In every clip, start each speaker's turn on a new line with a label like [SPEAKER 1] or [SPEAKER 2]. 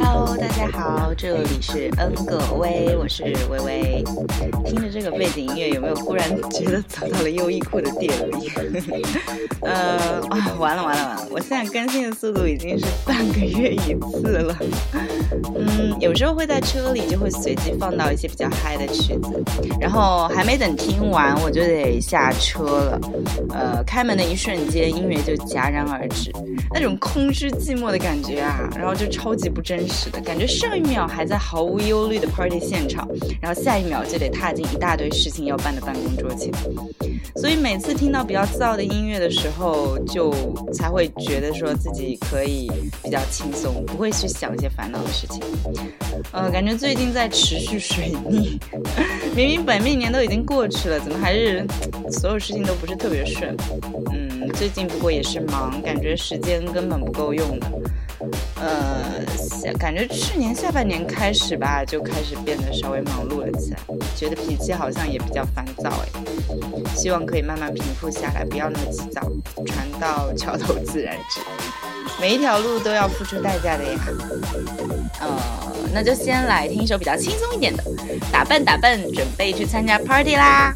[SPEAKER 1] Hello，大家好，这里是恩格威，我是微微。听着这个背景音乐，有没有忽然觉得走到了优衣库的店里？呃啊，完了完了完了！我现在更新的速度已经是半个月一次了。嗯，有时候会在车里就会随机放到一些比较嗨的曲子，然后还没等听完我就得下车了。呃，开门的一瞬间，音乐就戛然而止，那种空虚寂寞的感觉啊，然后就超级不真实的感觉。上一秒还在毫无忧虑的 party 现场，然后下一秒就得踏进一大堆事情要办的办公桌前。所以每次听到比较燥的音乐的时候，就才会觉得说自己可以比较轻松，不会去想一些烦恼的事情。呃，感觉最近在持续水逆，明明本命年都已经过去了，怎么还是所有事情都不是特别顺？嗯，最近不过也是忙，感觉时间根本不够用的。呃，感觉去年下半年开始吧，就开始变得稍微忙碌了起来，觉得脾气好像也比较烦躁哎。希望可以慢慢平复下来，不要那么急躁。船到桥头自然直，每一条路都要付出代价的呀。呃，那就先来听一首比较轻松一点的，打扮打扮，准备去参加 party 啦。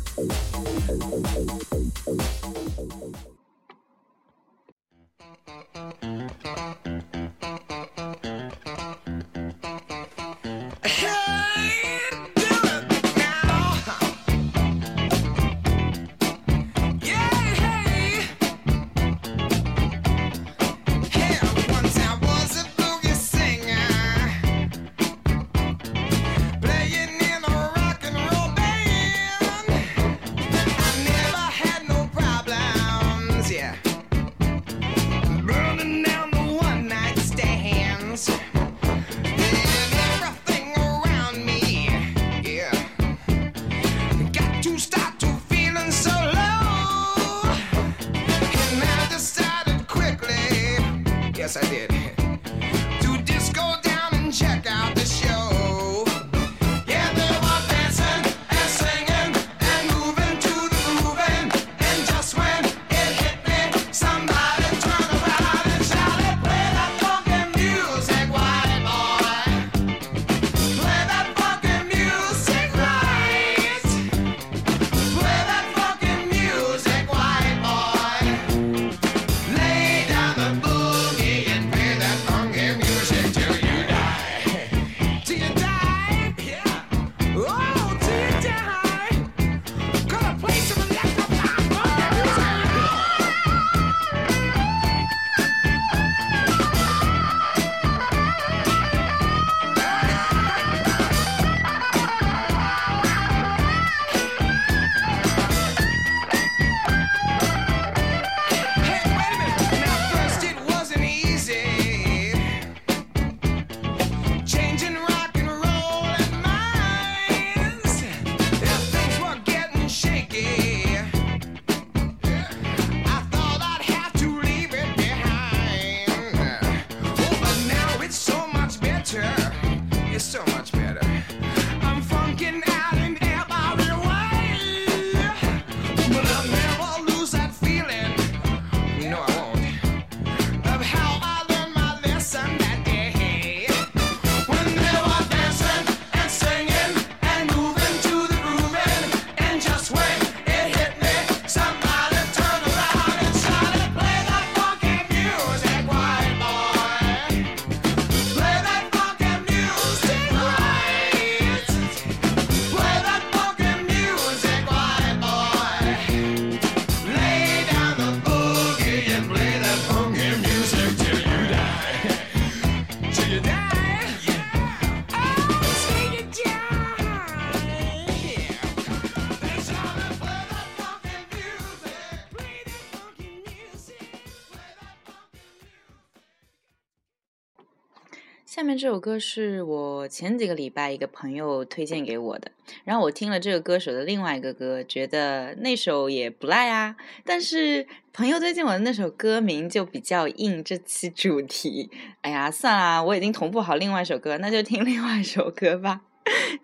[SPEAKER 2] 这首歌是我前几个礼拜一个朋友推荐给我的，然后我听了这个歌手的另外一个歌，觉得那首也不赖啊。但是朋友推荐我的那首歌名就比较应这期主题。哎呀，算了，我已经同步好另外一首歌，那就听另外一首歌吧。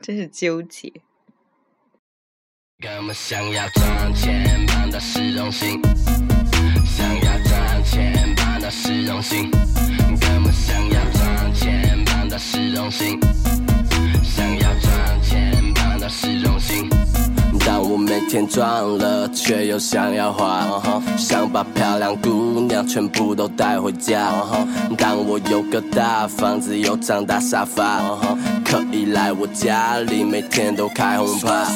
[SPEAKER 2] 真是纠结。想要赚钱，办的是荣幸。想要赚钱，办的是荣幸。根本想要，的是荣幸。想要赚钱，搬到市中心。当我每天赚了，却又想要花，想把漂亮姑娘全部都带回家。当我有个大房子，有张大沙发，可以来我家里，每天都开轰趴。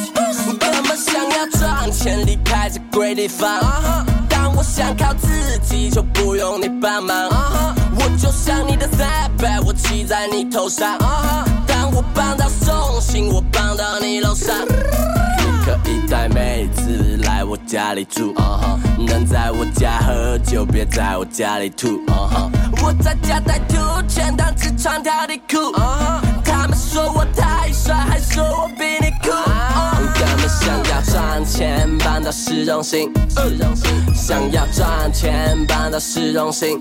[SPEAKER 2] 根本想要赚钱，离开这鬼地方。当我想靠自己，就不用你帮忙。我就像你的 s a b a 我骑在你头上。当我帮到送信，我帮到你楼上。你可以带妹子来我家里住，能在我家喝酒，别在我家里吐。我在家带吐钱，但只穿条底裤。他们说我太帅，还说我比你酷。想要赚钱搬到市中心，想要赚钱搬到市中心，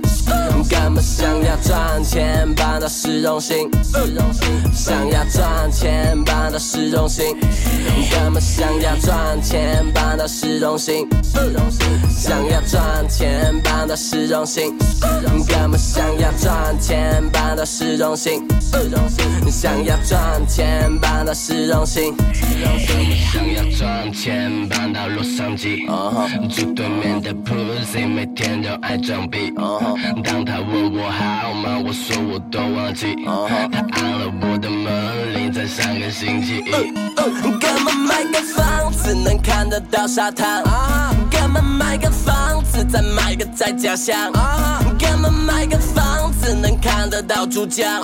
[SPEAKER 2] 干嘛想要赚钱搬到市中心，想要赚钱搬。的是荣幸。根本想。想要赚钱，搬到市中心。想要赚钱，办的是荣幸。根本想要赚钱，搬到市中心。想要赚钱，办的是荣幸。想要赚钱，搬到洛杉矶。住对面的 Pussy，每天都爱装逼。当他问我好吗，我说我都忘记。他按了我的门铃，在上个星哥们。买个。房子能看得到沙滩，哥们买个房子再买个在家乡，哥们买个房子能看得到珠江，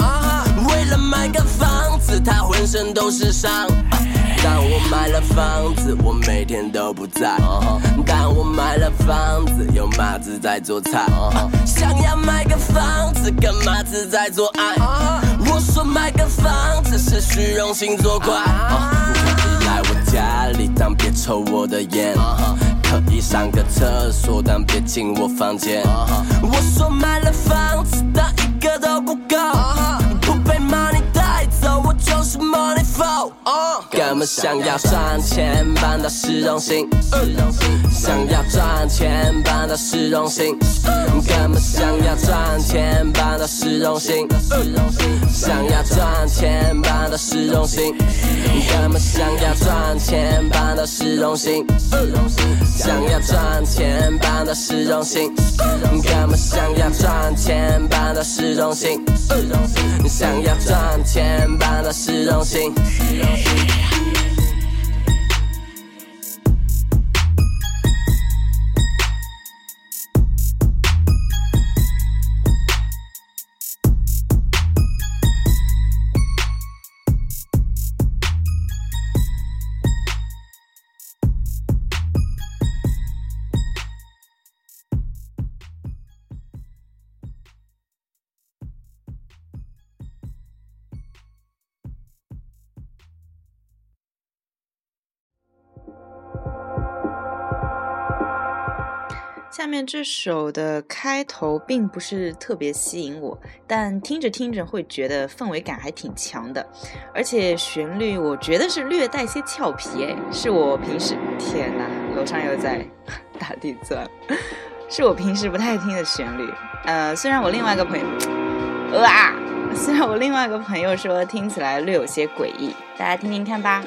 [SPEAKER 2] 为了买个房子他浑身都是伤。当我买了房子，我每天都不在。当我买了房子，有麻子在做菜。想要买个房子，跟麻子在做爱。我说买个房子是虚荣心作怪。来我家里，但别抽我的烟。可以上个厕所，但别进我房间。我说买了房子，但一个都不够。不被 money 带走，我就是 money flow，哦、uh,，哥们想要赚钱搬到市中心，想要赚钱搬到市中心，哥们想要赚钱搬到市中心，想要赚钱搬到市中心，哥们想要赚钱搬到市中心，想要赚钱搬到市中心，哥们想要赚钱搬到市中心，想要赚钱搬到市中心。yeah. 下面这首的开头并不是特别吸引我，但听着听着会觉得氛围感还挺强的，而且旋律我觉得是略带些俏皮，哎，是我平时天哪，楼上又在 打地钻，是我平时不太听的旋律。呃，虽然我另外一个朋友，哇，虽然我另外一个朋友说听起来略有些诡异，大家听听看吧。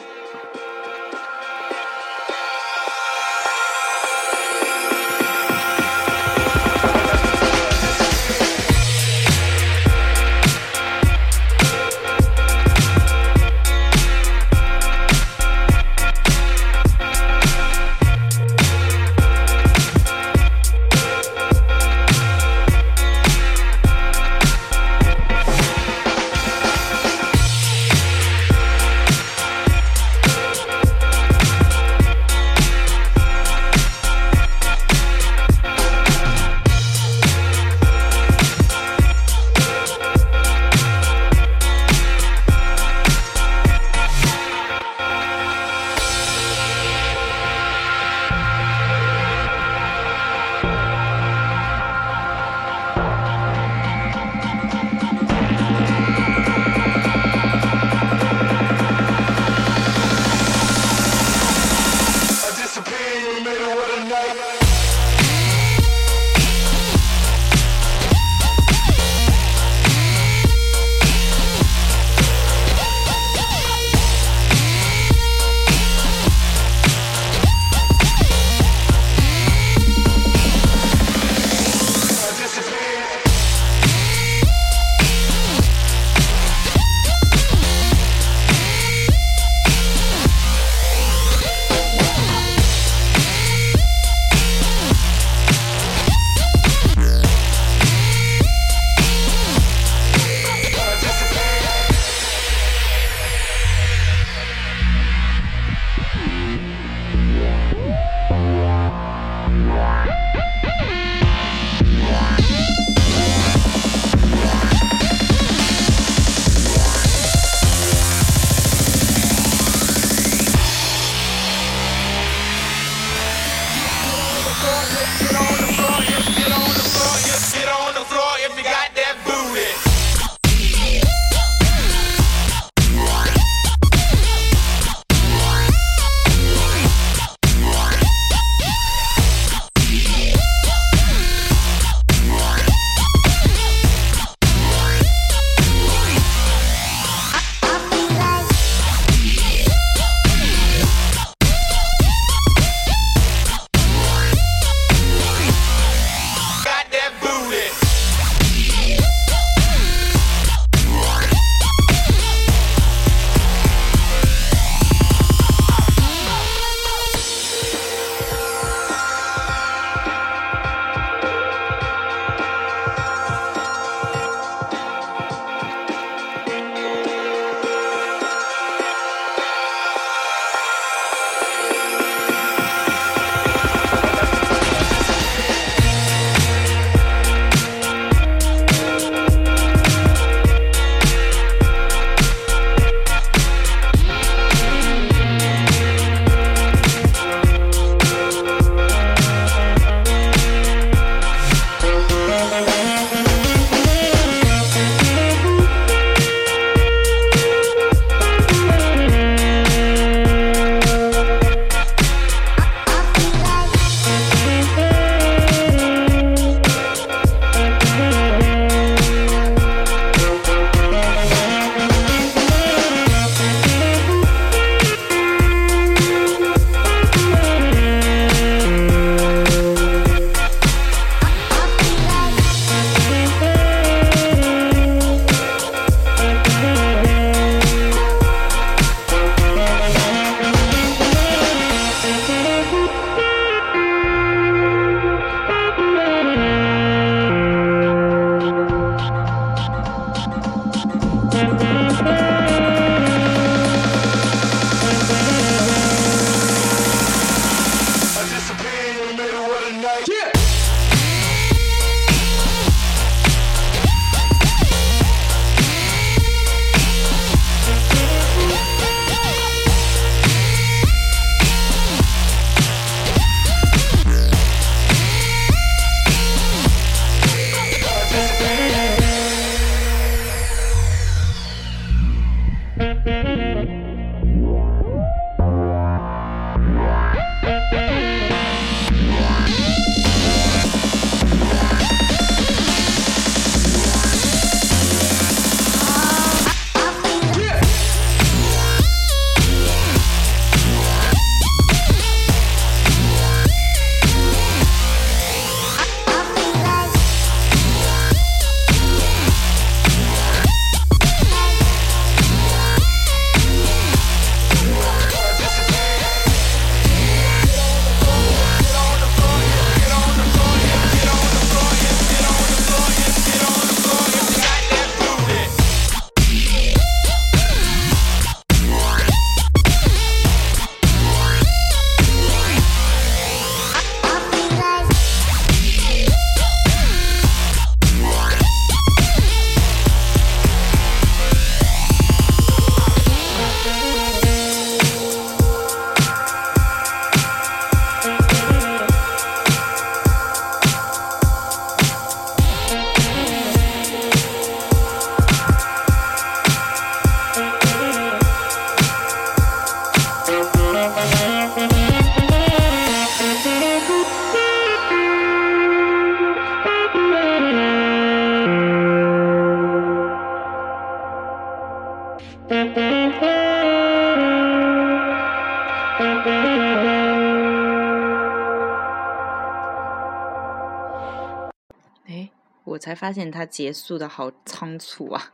[SPEAKER 1] 才发现它结束的好仓促啊！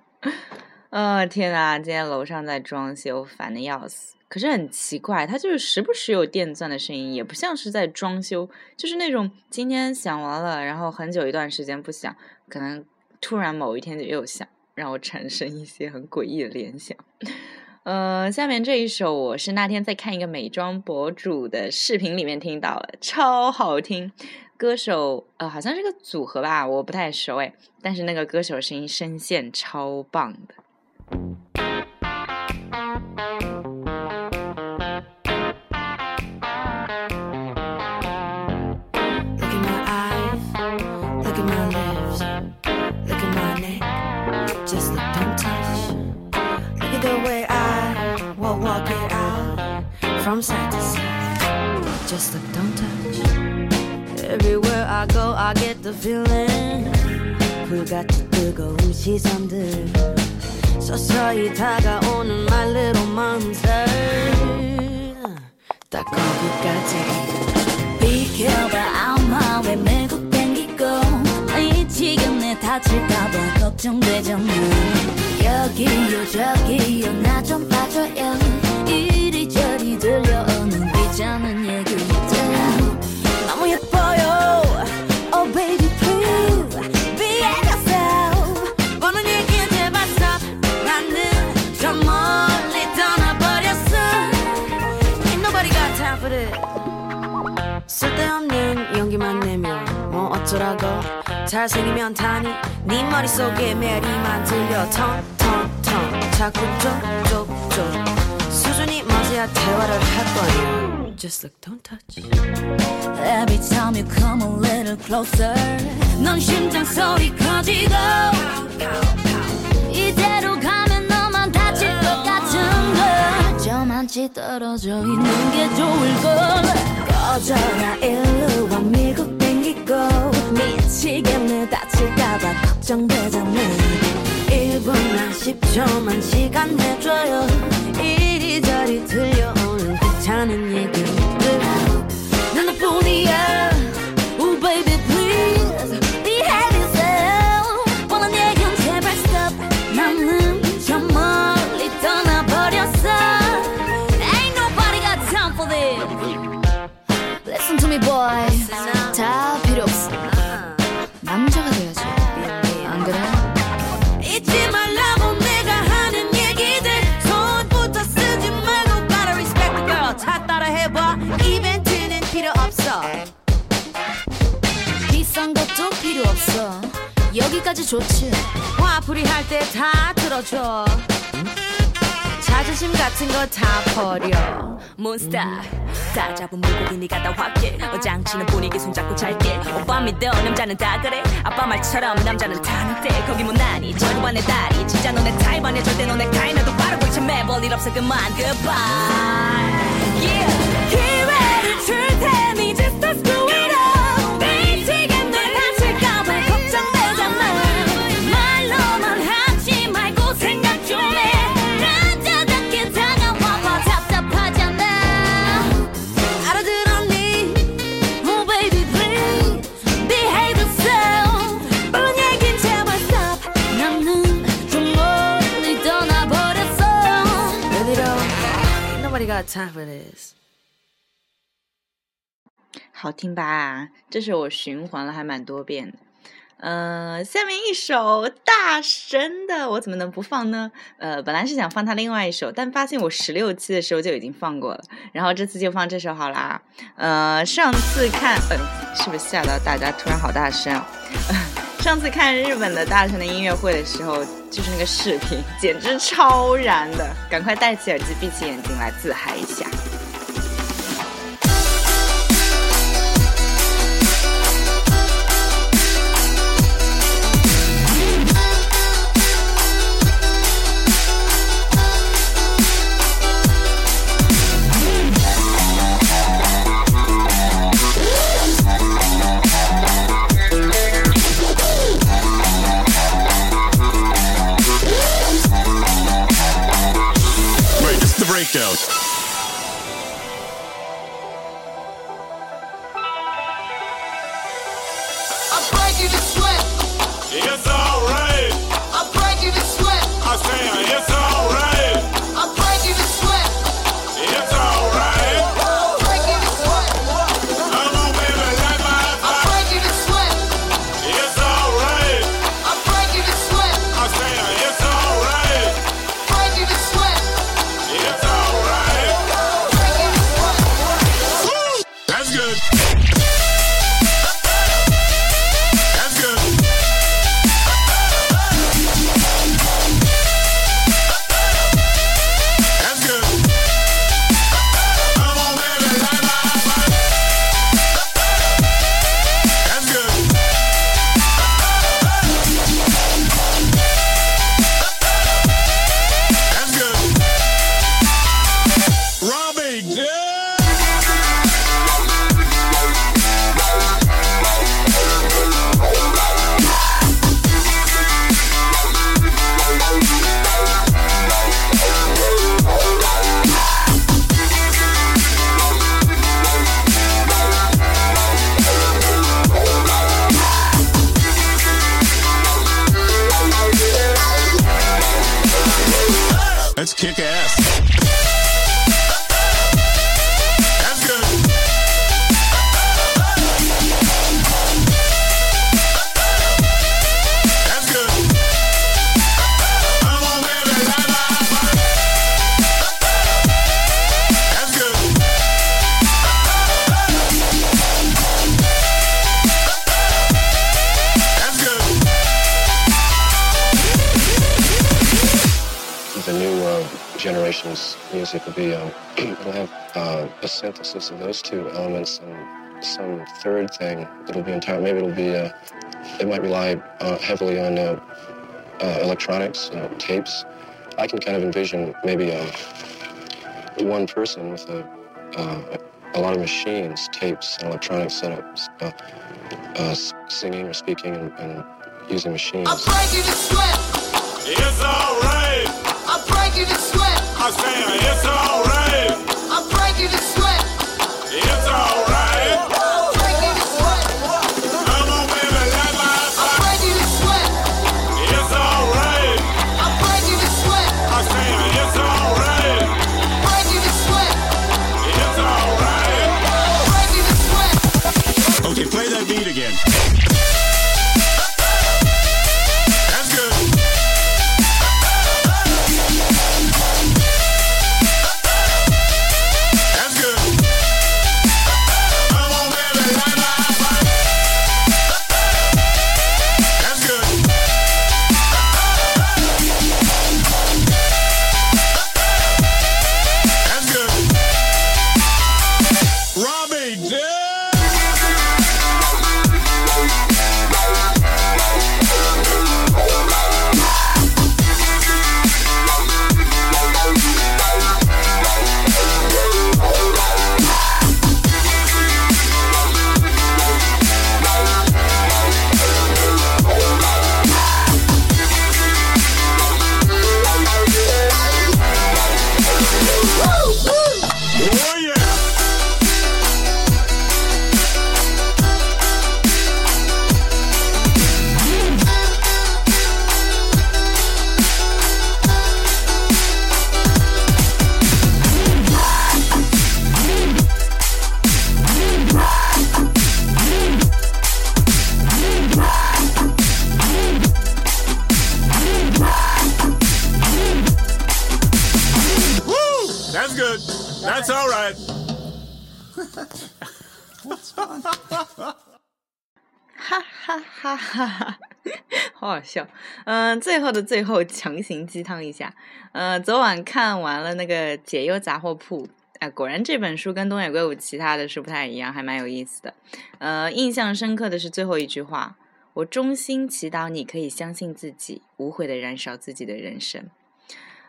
[SPEAKER 1] 呃，天呐，今天楼上在装修，烦的要死。可是很奇怪，它就是时不时有电钻的声音，也不像是在装修，就是那种今天响完了，然后很久一段时间不响，可能突然某一天就又响，让我产生一些很诡异的联想。呃，下面这一首我是那天在看一个美妆博主的视频里面听到了，超好听。歌手呃好像是个组合吧，我不太熟诶，但是那个歌手声音声线超棒的。
[SPEAKER 3] Just look, touch. Everywhere I go, I get the feeling. 불같이 뜨거운 시선들. 서서히 다가오는 my little monster. 딱 거기까지. 비켜봐, 아마 왜 매국 땡기고. 이 지경내 다칠까봐 걱정되잖아. 여기요, 저기요, 나 좀 봐줘요. 이리저리 들려오는 귀찮은 얘기 어쩌라고 잘생기면 다니 네 머릿속에 메리만 들려 텅텅텅 자꾸 쪽쪽쪽 수준이 맞아야 대화를 할 거야. Just look, don't touch. Every time you come a little closer, 넌 심장 소리 커지고. 이대로 가면 너만 다칠 것 같은 걸. 저만치 떨어져 있는 게 좋을 걸. 꺼져라 일로 와 미국 땡기고 미치겠네 다칠까봐 걱정되잖아. 1분만 10초만 시간 내줘요. 이리저리 들려오는 귀찮은 얘기 여기까지 좋지. 화풀이 할 때 다 들어줘. 자존심 같은 거 다 버려. 몬스타 다 잡은 물고기 네가 다 확게 어장치는 분위기 손잡고 잘게. 오빠 믿어 남자는 다 그래. 아빠 말처럼 남자는 타는데 거기 못나니? 저리 와내 다리 진짜 너네 타입 아니야 절대 너네 타입에도 바르고 있지 매볼 일 없어. 그만. Goodbye. Yeah. 기회를 줄 테니 just to screw Ain't nobody got time for this
[SPEAKER 1] 好听吧？这首我循环了还蛮多遍的。呃，下面一首大神的，我怎么能不放呢？呃，本来是想放他另外一首，但发现我十六期的时候就已经放过了，然后这次就放这首好啦。呃，上次看，呃，是不是吓到大家？突然好大声啊！上次看日本的大臣的音乐会的时候，就是那个视频，简直超燃的，赶快戴起耳机，闭起眼睛来自嗨一下。
[SPEAKER 4] Kick ass.
[SPEAKER 5] Generation's music will be um, it'll have uh, a synthesis of those two elements and some third thing that'll be entire maybe it'll be uh, it might rely uh, heavily on uh, uh, electronics uh, tapes i can kind of envision maybe um, one person with a, uh, a lot of machines tapes and electronic setups uh, uh, singing or speaking and, and using machines
[SPEAKER 6] I'm breaking the sweat.
[SPEAKER 4] It's alright.
[SPEAKER 6] I'm breaking the sweat.
[SPEAKER 4] I say it's alright. I
[SPEAKER 1] 好好笑。嗯、最后的最后强行鸡汤一下。呃，昨晚看完了那个《解忧杂货铺》，啊、果然这本书跟东野圭吾其他的书不太一样，还蛮有意思的。呃，印象深刻的是最后一句话：“我衷心祈祷你可以相信自己，无悔的燃烧自己的人生。”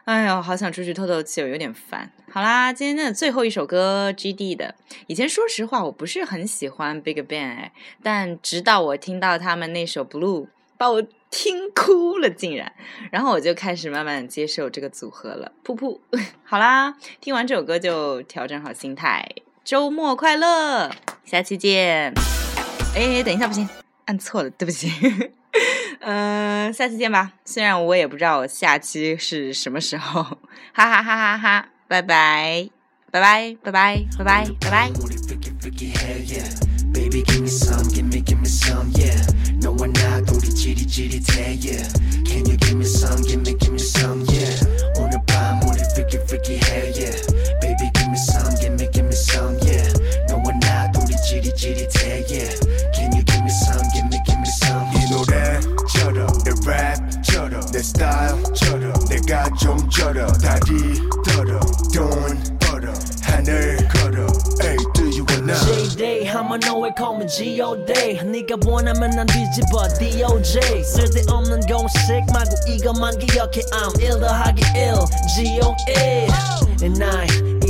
[SPEAKER 1] 哎呦，好想出去透透气，我有点烦。好啦，今天的最后一首歌，G.D 的。以前说实话，我不是很喜欢 Big Bang，哎，但直到我听到他们那首 Blue，把我听哭了，竟然。然后我就开始慢慢接受这个组合了。噗噗，好啦，听完这首歌就调整好心态，周末快乐，下期见。哎，等一下，不行，按错了，对不起。嗯、下期见吧。虽然我也不知道我下期是什么时候，哈哈哈哈哈，拜拜，拜拜，拜拜，拜拜，拜拜。
[SPEAKER 7] Booty freaky freaky hell yeah Baby give me some give me give me some yeah 너와 나 우리 지릿지릿해 yeah Can you give me some give me give me some yeah 오늘 밤 우리 freaky freaky hell yeah Baby give me some give me give me some yeah 너와 나 우리 지릿지릿해 yeah Can you give me some give me give me some
[SPEAKER 8] 이 노래처럼 내 랩처럼 내 스타일처럼 내가 좀 쩔어 다리 떨어 돈 벌어 하늘 걸어 Hey do you wanna
[SPEAKER 9] J-Day 한번 너의 call me G.O.Day 네가 원하면 난 뒤집어 D.O.J 쓸데없는 공식 말고 이것만 기억해 I'm 1 더하기 1 G.O.A And I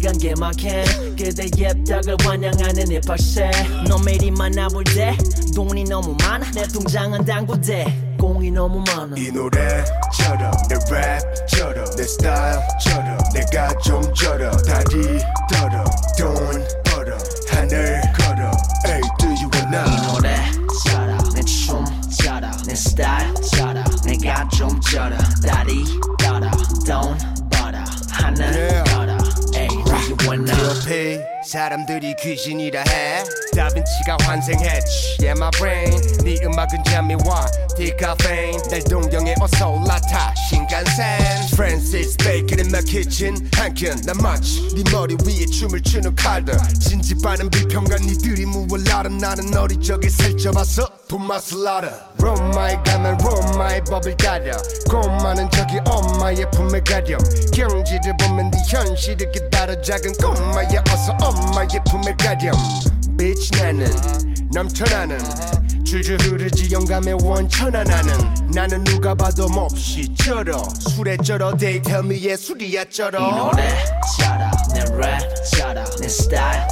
[SPEAKER 7] 네가 개막해. 그대의 덕을 환영하는 힙합새 너 매일 만나볼 때 돈이 너무 많아. 내 통장은 당구대. 공이 너무 많아.
[SPEAKER 8] 이 노래처럼 내 랩처럼 내 스타일처럼 내가 좀 쩔어 다리 떨어. 돈 벌어. 하늘 걸어. 에이 do you wanna?
[SPEAKER 7] 노래처럼 내춤처럼 내 스타일처럼 내가 좀 쩔어 다리 떨어. 돈 벌어. 하늘
[SPEAKER 8] pay. 사람들이 귀신이라 해. 다빈치가 환생했지 Yeah my brain. 네 음악은 잠이 와 디카페인. 날 동경에 어서 올라타. 신간센. Francis Bacon in my kitchen. 한켠난 마치 네 머리 위에 춤을 추는 칼들. 진지빠는 비평가 니들이 무얼 알아 나는 어리적에 살쪄봐서 돈 맛을 알아 로마에 가면 로마의 법을 가려 고마는 저기 엄마의 품에 가렴. 경지를 보면 네 현실을 기다려 작은 꼬마야 어서 엄마 의 품에 가렴 Bitch 나는 넘쳐나는 줄줄 흐르지 영감의 원천하 나는. 나는 누가 봐도 몹시 쩔어. 술에 쩔어 They tell me 예술이야 쩔어.
[SPEAKER 7] 이 노래처럼 내 랩처럼 내 스타일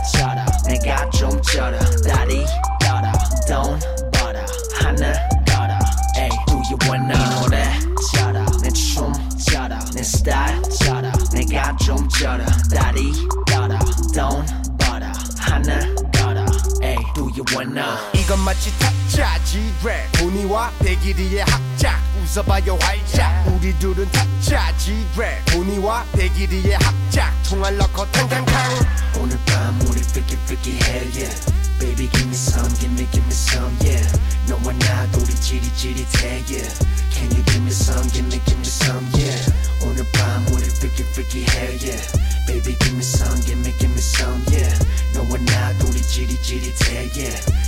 [SPEAKER 8] 랩 본이와 백일이의 합작 웃어봐요 활짝 우리 둘은 타짜지 랩 본이와 백일이의 합작 총알 넣고 탕탕탕
[SPEAKER 7] 오늘 밤 우리 freaky freaky hell yeah Baby give me some give me give me some yeah 너와 나 둘이 지릿지릿해 yeah Can you give me some give me give me some yeah 오늘 밤 우리 freaky freaky hell yeah Baby give me some give me give me some yeah 너와 나 둘이 지릿지릿해 yeah